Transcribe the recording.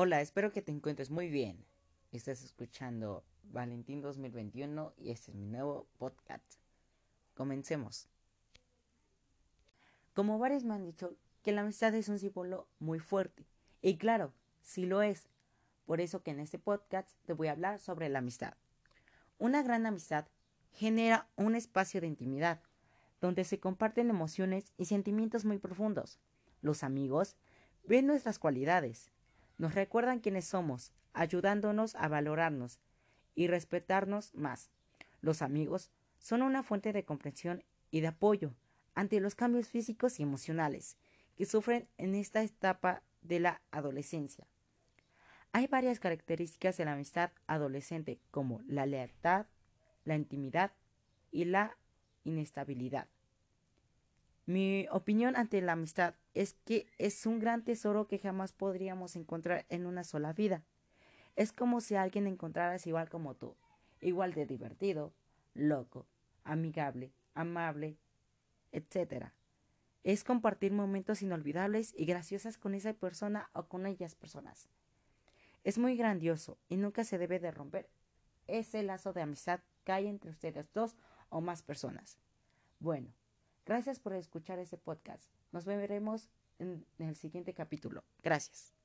Hola, espero que te encuentres muy bien. Estás escuchando Valentín 2021 y este es mi nuevo podcast. Comencemos. Como varios me han dicho que la amistad es un símbolo muy fuerte. Y claro, sí lo es. Por eso que en este podcast te voy a hablar sobre la amistad. Una gran amistad genera un espacio de intimidad, donde se comparten emociones y sentimientos muy profundos. Los amigos ven nuestras cualidades, nos recuerdan quiénes somos, ayudándonos a valorarnos y respetarnos más. Los amigos son una fuente de comprensión y de apoyo ante los cambios físicos y emocionales que sufren en esta etapa de la adolescencia. Hay varias características de la amistad adolescente como la lealtad, la intimidad y la inestabilidad. Mi opinión ante la amistad es que es un gran tesoro que jamás podríamos encontrar en una sola vida. Es como si alguien encontraras igual como tú, igual de divertido, loco, amigable, amable, etc. Es compartir momentos inolvidables y graciosas con esa persona o con ellas personas. Es muy grandioso y nunca se debe de romper ese lazo de amistad que hay entre ustedes dos o más personas. Bueno, Gracias por escuchar este podcast. Nos veremos en el siguiente capítulo. Gracias.